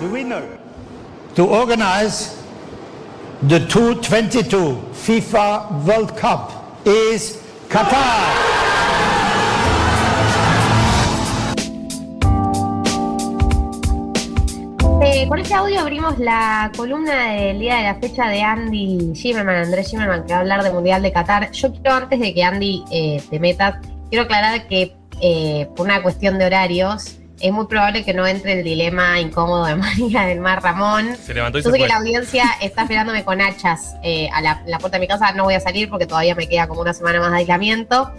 the winner to organize the 2022 FIFA World Cup is Qatar. Eh, con este audio abrimos la columna del día de la fecha de Andy Zimmerman, Andrés Zimmerman, que va a hablar del Mundial de Qatar. Yo quiero, antes de que Andy eh, te metas, quiero aclarar que eh, por una cuestión de horarios, es muy probable que no entre el dilema incómodo de María del Mar Ramón. Se levantó y Yo se sé que la audiencia está esperándome con hachas eh, a la, la puerta de mi casa. No voy a salir porque todavía me queda como una semana más de aislamiento.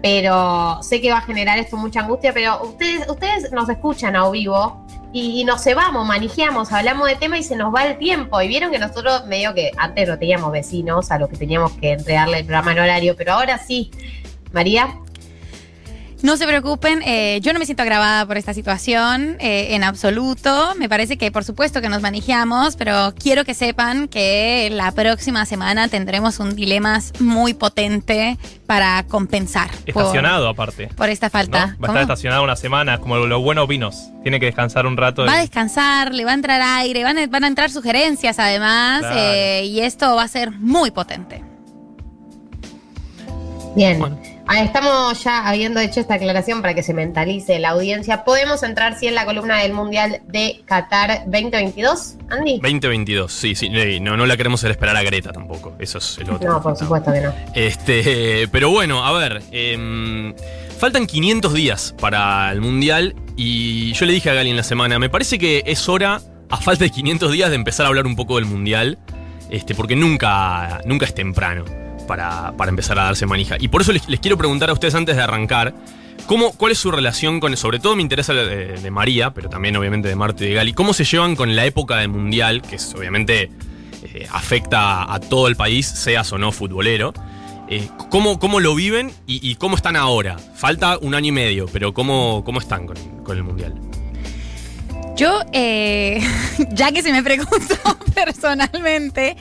Pero sé que va a generar esto mucha angustia. Pero ustedes, ustedes nos escuchan a vivo y, y nos cebamos, manejamos, hablamos de tema y se nos va el tiempo. Y vieron que nosotros, medio que antes no teníamos vecinos a los que teníamos que entregarle el programa en horario, pero ahora sí. María, No se preocupen, eh, yo no me siento agravada por esta situación eh, en absoluto. Me parece que por supuesto que nos manejamos, pero quiero que sepan que la próxima semana tendremos un dilema muy potente para compensar por, Estacionado aparte. por esta ¿no? falta. Va a estar estacionado una semana, como los buenos vinos. Tiene que descansar un rato. Va a descansar, le va a entrar aire, van a, van a entrar sugerencias además, Claro. eh, y esto va a ser muy potente. Bien. Bueno. Estamos ya habiendo hecho esta aclaración para que se mentalice la audiencia. ¿Podemos entrar, sí, en la columna del Mundial de Qatar 2022, Andy? 2022, sí, sí. No, no la queremos hacer esperar a Greta tampoco. Eso es el otro. No, por supuesto que no. Este, pero bueno, a ver. em, faltan 500 días para el Mundial y yo le dije a Gali en la semana, me parece que es hora, a falta de 500 días, de empezar a hablar un poco del Mundial, este, porque nunca, nunca es temprano para, para empezar a darse manija. Y por eso les, quiero preguntar a ustedes antes de arrancar, ¿cómo, ¿cuál es su relación con, sobre todo me interesa de, María, pero también obviamente de Marta y de Gali, cómo se llevan con la época del Mundial, que es obviamente eh, afecta a todo el país, seas o no futbolero? Eh, ¿cómo, ¿Cómo lo viven y, y cómo están ahora? Falta un año y medio, pero ¿cómo, cómo están con, con el Mundial? Yo, eh, ya que se me preguntó personalmente,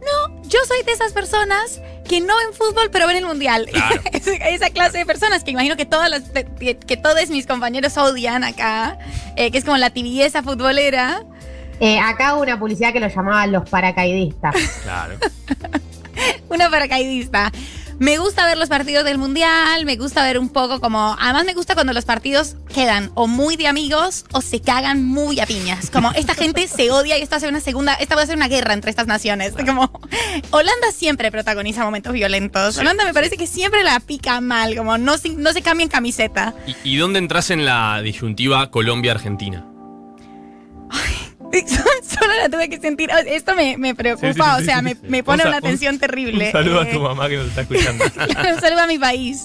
no, yo soy de esas personas que no ven fútbol, pero ven el mundial. Claro. Esa- clase de personas que imagino que todas las, que, que todos mis compañeros odian acá, eh, que es como la tibieza futbolera. Eh, acá hubo una publicidad que lo llamaban los paracaidistas. Claro. Una paracaidista. Me gusta ver los partidos del mundial, me gusta ver un poco como. Además, me gusta cuando los partidos quedan o muy de amigos o se cagan muy a piñas. Como esta gente se odia y esto va a ser una segunda. Esta va a ser una guerra entre estas naciones. Como. Holanda siempre protagoniza momentos violentos. Holanda me parece que siempre la pica mal, como no, se- no se cambia en camiseta. ¿Y, y dónde entras en la disyuntiva Colombia-Argentina? Solo la tuve que sentir. Esto me, me preocupa, Sí, sí, sí, o sea, me, me pone una un- tensión terrible. Un saludo Eh, a tu mamá que nos está escuchando. Un saludo a mi país.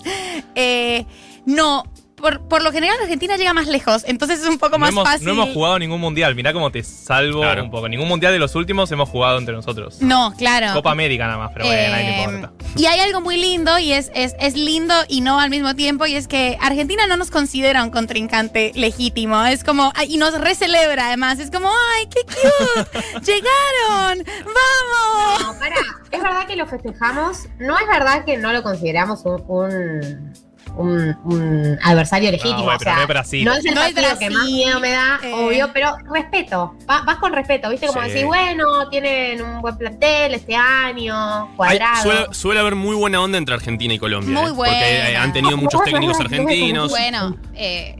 Eh, no, por, por lo general Argentina llega más lejos, entonces es un poco no, más hemos, fácil. no hemos jugado ningún mundial. Mirá cómo te salvo Claro. un poco. Ningún mundial de los últimos hemos jugado entre nosotros. No, claro. Copa América nada más, pero bueno, a nadie le Eh, importa. y hay algo muy lindo y es, es, es lindo y no al mismo tiempo y es que Argentina no nos considera un contrincante legítimo. Es como, ay, y nos recelebra además. Es como, ay, qué cute, llegaron, vamos. No, pará. Es verdad que lo festejamos. No es verdad que no lo consideramos un, un, un- un adversario legítimo. güey, o pero sea, no es Brasil. No es el No es partido que Brasil, más miedo me da, eh. obvio, pero respeto. Va- vas con respeto, ¿viste? Como Sí. decir, bueno, tienen un buen plantel este año, Hay- cuadrado. suele, suele haber muy buena onda entre Argentina y Colombia. Muy ¿eh? Porque eh, buena. han tenido muchos técnicos argentinos. Bueno, eh,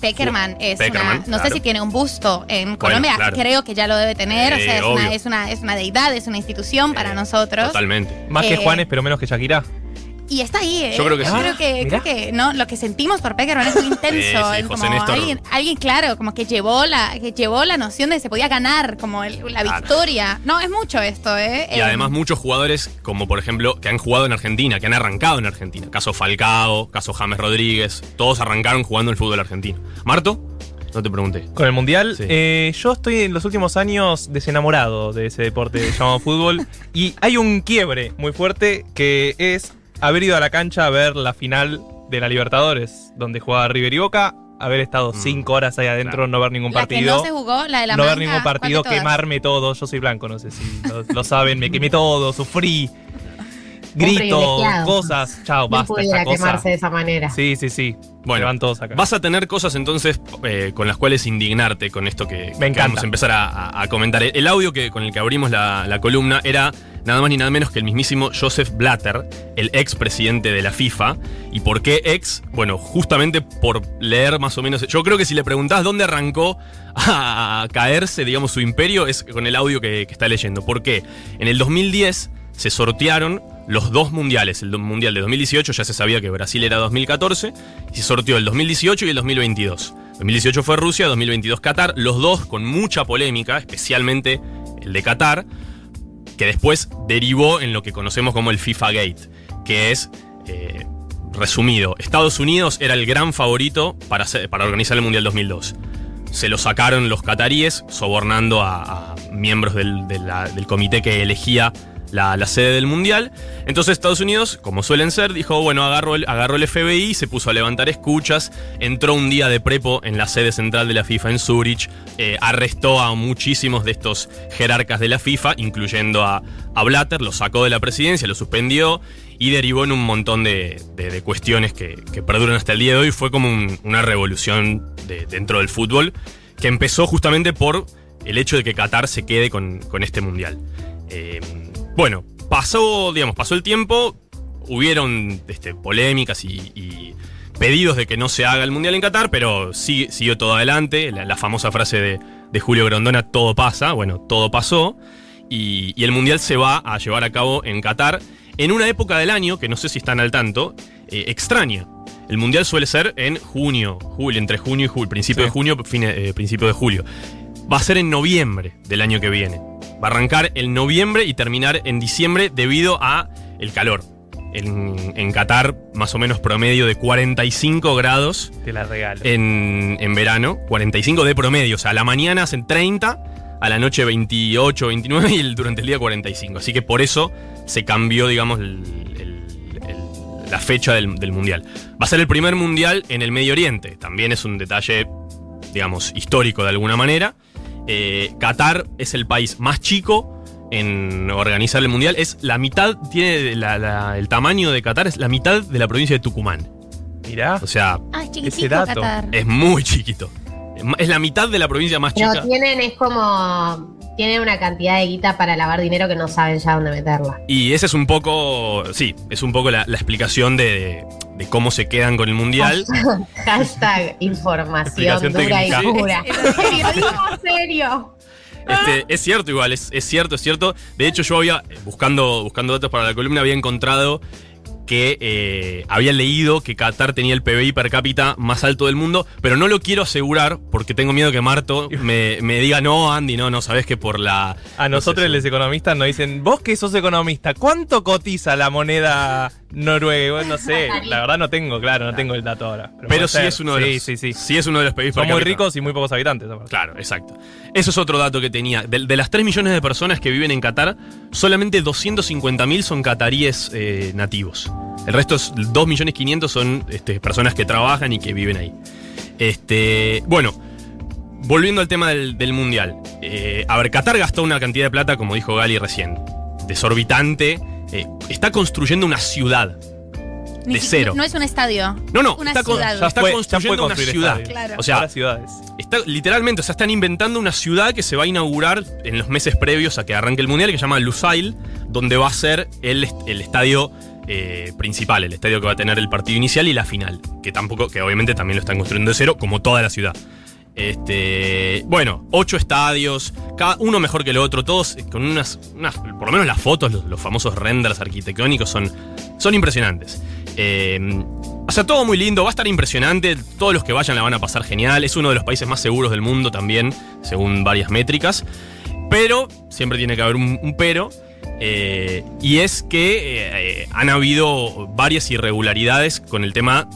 Peckerman es Peckerman, una. No sé claro. si tiene un busto en Colombia, claro. creo que ya lo debe tener. o Eh, sea, es una, es, una, es una deidad, es una institución para Eh, nosotros. Totalmente. Más que eh, Juanes, pero menos que Shakira. Y está ahí, ¿eh? Yo creo que sí. creo que, creo que no, lo que sentimos por Peckerman es muy intenso. Sí, sí, es José como Néstor. alguien, alguien, claro, como que llevó la, que llevó la noción de que se podía ganar, como el- la Claro. victoria. No, es mucho esto, ¿eh? Y Eh, además muchos jugadores, como por ejemplo, que han jugado en Argentina, que han arrancado en Argentina. Caso Falcao, caso James Rodríguez, todos arrancaron jugando el fútbol argentino. ¿Marto? No te pregunté. Con el mundial, Sí. eh, yo estoy en los últimos años desenamorado de ese deporte llamado fútbol. Y hay un quiebre muy fuerte que es haber ido a la cancha a ver la final de la Libertadores, donde jugaba River y Boca, haber estado Mm. cinco horas ahí adentro, Claro. no ver ningún la que partido. no se jugó, la de la no ver ningún ¿cuál de partido, quemarme todo. Yo soy blanco, no sé si lo, lo saben, me quemé todo, sufrí. Gritos, cosas. Chao, No basta pudiera esta cosa. quemarse de esa manera. Sí, sí, sí. Bueno, van todos acá. Vas a tener cosas entonces eh, con las cuales indignarte con esto que, que encanta. vamos a empezar a, a- a comentar. El audio que, con el que abrimos la, la columna era nada más ni nada menos que el mismísimo Joseph Blatter, el ex presidente de la FIFA. ¿Y por qué ex? Bueno, justamente por leer más o menos. Yo creo que si le preguntás dónde arrancó a, caerse, digamos, su imperio, es con el audio que, que está leyendo. ¿Por qué? En el 2010 se sortearon los dos mundiales. El mundial de 2018 ya se sabía que Brasil era 2014 y se sorteó el 2018 y el 2022. 2018 fue Rusia, 2022 Qatar, los dos con mucha polémica, especialmente el de Qatar, que después derivó en lo que conocemos como el FIFA Gate, que es, eh, resumido, Estados Unidos era el gran favorito para, organizar el Mundial 2002. Se lo sacaron los cataríes, sobornando a, miembros del comité que elegía la, sede del Mundial. Entonces Estados Unidos, como suelen ser, dijo, bueno, agarró el, agarró el FBI, se puso a levantar escuchas, entró un día de prepo en la sede central de la FIFA en Zurich, eh, arrestó a muchísimos de estos jerarcas de la FIFA, incluyendo a, a Blatter, lo sacó de la presidencia, lo suspendió y derivó en un montón de, de- cuestiones que, que perduran hasta el día de hoy. Fue como un- una revolución de- dentro del fútbol que empezó justamente por el hecho de que Qatar se quede con, con este mundial. Eh, bueno, pasó, digamos, pasó el tiempo, hubieron este, polémicas y, y pedidos de que no se haga el mundial en Qatar, pero sí, siguió todo adelante. La, la famosa frase de, de Julio Grondona, todo pasa, bueno, todo pasó. Y, y el mundial se va a llevar a cabo en Qatar en una época del año, que no sé si están al tanto, eh, extraña. El mundial suele ser en junio, julio, entre junio y julio, principio Sí. de junio, fine- eh, principio de julio. Va a ser en noviembre del año que viene. Va a arrancar en noviembre y terminar en diciembre debido a el calor. En, en Qatar, más o menos promedio de 45 grados Te la regalo. en, en verano, 45 de promedio. O sea, a la mañana hacen 30, a la noche 28, 29 y el- durante el día 45. Así que por eso se cambió, digamos, el- el- el- la fecha del, del mundial. Va a ser el primer mundial en el Medio Oriente. También es un detalle, digamos, histórico de alguna manera. Eh, Qatar es el país más chico en organizar el mundial. Es la mitad, tiene la- la- el tamaño de Qatar, es la mitad de la provincia de Tucumán. Mirá. O sea, Ah, es Ese dato. Qatar. es muy chiquito. Es la mitad de la provincia más Pero chica. tienen, es como. Tienen una cantidad de guita para lavar dinero que no saben ya dónde meterla. Y esa es un poco, sí, es un poco la, la explicación de, de cómo se quedan con el mundial. Hashtag información dura y pura. Serio, Digo, en serio. Este, es cierto igual, es, es cierto, es cierto. De hecho, yo había, buscando, buscando datos para la columna, había encontrado que eh, había leído que Qatar tenía el PBI per cápita más alto del mundo, pero no lo quiero asegurar porque tengo miedo que Marto me, me diga, no, Andy, no, no, sabes que por la... A nosotros no sé, los economistas nos dicen, vos que sos economista, ¿cuánto cotiza la moneda noruega? Bueno, no sé, la verdad no tengo, claro, no tengo el dato ahora. Pero sí ser. es uno de sí, los... Sí, sí, Sí es uno de los Son per muy ricos y muy pocos habitantes. aparte. Claro, exacto. Eso es otro dato que tenía. De, de las 3 millones de personas que viven en Qatar, solamente 250.000 son cataríes eh, nativos. El resto es 2 millones 500 son este, personas que trabajan y que viven ahí. Este, bueno, volviendo al tema del, del mundial. Eh, a ver, Qatar gastó una cantidad de plata, como dijo Gali recién, desorbitante. Eh, está construyendo una ciudad. Ni de si- cero. No es un estadio. No, no, Una está, con- ciudad. ya está Fue- construyendo una ciudad. Claro. O sea, ciudades. Está, literalmente, o sea, están inventando una ciudad que se va a inaugurar en los meses previos a que arranque el mundial, que se llama Lusail, donde va a ser el, el estadio eh, principal, el estadio que va a tener el partido inicial y la final, que tampoco, que obviamente también lo están construyendo de cero, como toda la ciudad. Este, bueno, ocho estadios, cada uno mejor que el otro, todos con unas, por lo menos las fotos, los, famosos renders arquitectónicos son, son impresionantes. Eh, o sea, todo muy lindo, va a estar impresionante, todos los que vayan la van a pasar genial, es uno de los países más seguros del mundo también, según varias métricas, pero, siempre tiene que haber un, pero, eh, y es que eh, eh, han habido varias irregularidades con el tema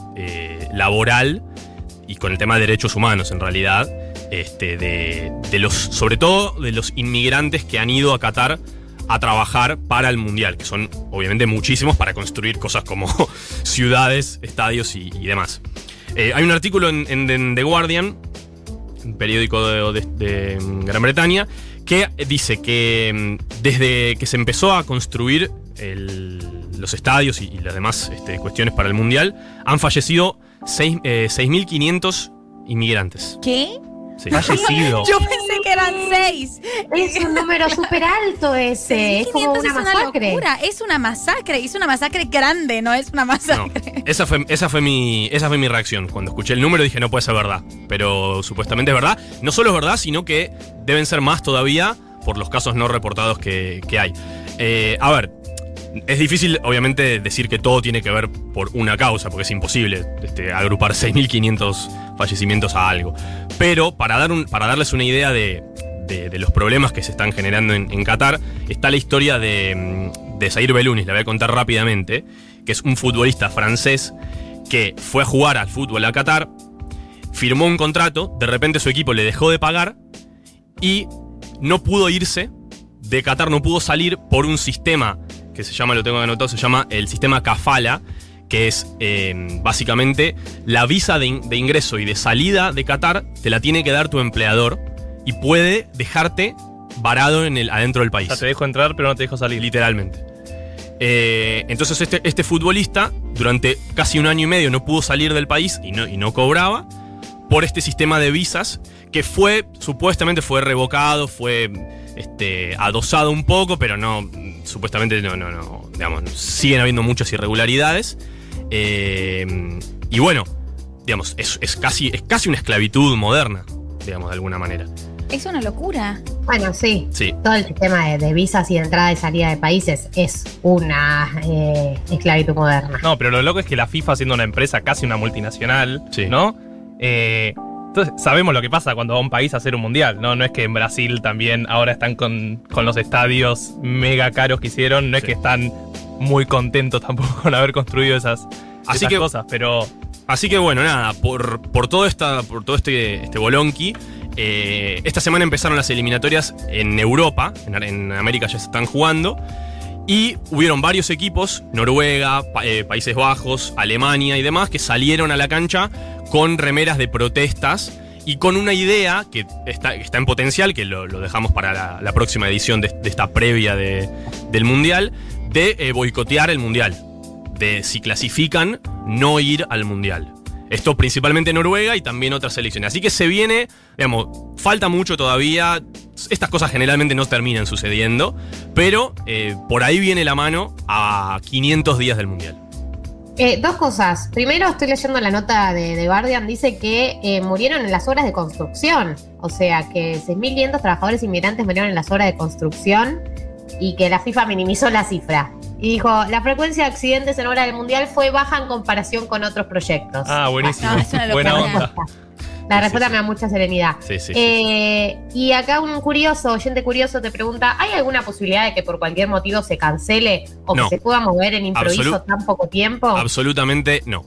laboral y con el tema de derechos humanos en realidad, este, de, los, sobre todo de los inmigrantes que han ido a Qatar a trabajar para el Mundial, que son obviamente muchísimos para construir cosas como ciudades, estadios y, demás. Eh, hay un artículo en, The Guardian, un periódico de, Gran Bretaña, que dice que mm, desde que se empezó a construir los estadios y, las demás este, cuestiones para el Mundial, han fallecido 6.500 inmigrantes. ¿Qué? Sí. Fallecido. Yo pensé que eran seis. Es un número súper alto ese. Es como 6.500 una es una masacre. locura. Es una masacre. Es una masacre grande, no es una No, masacre. esa fue, esa, fue mi, esa fue mi reacción. Cuando escuché el número dije, no puede ser verdad. Pero supuestamente es verdad. No solo es verdad, sino que deben ser más todavía por los casos no reportados que, que hay. Eh, a ver, es difícil obviamente decir que todo tiene que ver por una causa, porque es imposible este, agrupar 6.500 fallecimientos a algo. Pero para, dar para darles una idea de, los problemas que se están generando en, Qatar, está la historia de, mm, de Zaire Belounis, la voy a contar rápidamente, que es un futbolista francés que fue a jugar al fútbol a Qatar, firmó un contrato, de repente su equipo le dejó de pagar y no pudo irse de Qatar, no pudo salir por un sistema que se llama, lo tengo anotado, se llama el sistema Kafala, que es eh, básicamente la visa de, in- de ingreso y de salida de Qatar te la tiene que dar tu empleador y puede dejarte varado en el, adentro del O país. sea, te dejo entrar, pero no te dejo salir. Literalmente. Eh, entonces este, este futbolista durante casi un año y medio no pudo salir del país y no, y no cobraba por este sistema de visas que fue, supuestamente fue revocado, fue este, adosado un poco, pero no, supuestamente no, no, no, digamos, siguen habiendo muchas irregularidades. Eh, y bueno, digamos, es, es casi, es casi una esclavitud moderna, digamos, de alguna manera. Es una locura. Bueno, sí. Sí. Todo el sistema de, de visas y de entrada y salida de países es una eh, esclavitud moderna. No, pero lo loco es que la FIFA, siendo una empresa casi una multinacional, Sí. ¿no? Eh, entonces, sabemos lo que pasa cuando va a un país a hacer un mundial, ¿no? No es que en Brasil también ahora están con, con los estadios mega caros que hicieron, no es Sí. que están muy contentos tampoco con haber construido esas, Así esas que- cosas, pero Así que bueno, nada, por, por todo, esta, por todo este, este bolonqui, eh, esta semana empezaron las eliminatorias en Europa, en, en América ya se están jugando, y hubieron varios equipos, Noruega, eh, Países Bajos, Alemania y demás, que salieron a la cancha con remeras de protestas y con una idea que está, está en potencial, que lo, dejamos para la, próxima edición de, esta previa de- del Mundial, de eh, boicotear el Mundial de si clasifican no ir al mundial. Esto principalmente Noruega y también otras selecciones. Así que se viene, digamos, falta mucho todavía. Estas cosas generalmente no terminan sucediendo, pero eh, por ahí viene la mano a 500 días del mundial. Eh, dos cosas. Primero, estoy leyendo la nota de, de Guardian. Dice que eh, murieron en las obras de construcción. O sea, que 6.500 trabajadores inmigrantes murieron en las obras de construcción y que la FIFA minimizó la cifra. Y dijo, la frecuencia de accidentes en obras del Mundial fue baja en comparación con otros proyectos. Ah, buenísimo. No, es una Buena onda. La Sí, respuesta sí, me da mucha serenidad. Sí, sí. sí. Eh, y acá un curioso, oyente curioso te pregunta, ¿hay alguna posibilidad de que por cualquier motivo se cancele o No. que se pueda mover en improviso Absolu- tan poco tiempo? Absolutamente no.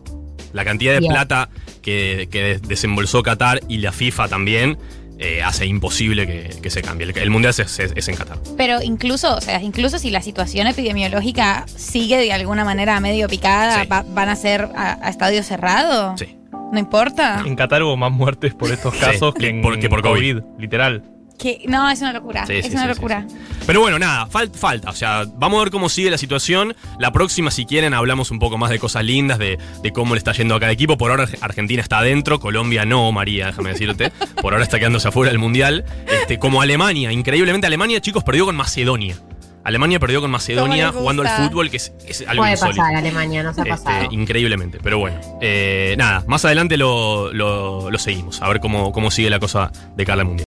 La cantidad de Bien. plata que, que des- desembolsó Qatar y la FIFA también eh, hace imposible que, que se cambie. El, el mundial es, es- es en Qatar. Pero incluso, o sea, incluso si la situación epidemiológica sigue de alguna manera medio picada, Sí. va- van a ser a, a estadio cerrado. Sí. No importa. En Qatar hubo más muertes por estos Sí, casos que, en por- que por COVID. literal. Que, no, es una locura. Sí, es sí, una sí, locura. Pero bueno, nada, fal- falta. O sea, vamos a ver cómo sigue la situación. La próxima, si quieren, hablamos un poco más de cosas lindas, de, de cómo le está yendo a cada equipo. Por ahora Argentina está adentro, Colombia no, María, déjame decirte. Por ahora está quedándose afuera del Mundial. Este, como Alemania, increíblemente Alemania, chicos, perdió con Macedonia. Alemania perdió con Macedonia ¿Cómo les jugando al fútbol, que es, es algo Puede insólito. pasar, Alemania, no se ha Este, pasado. increíblemente, pero bueno. Eh, nada, más adelante lo, lo- lo seguimos, a ver cómo, cómo sigue la cosa de cara al Mundial.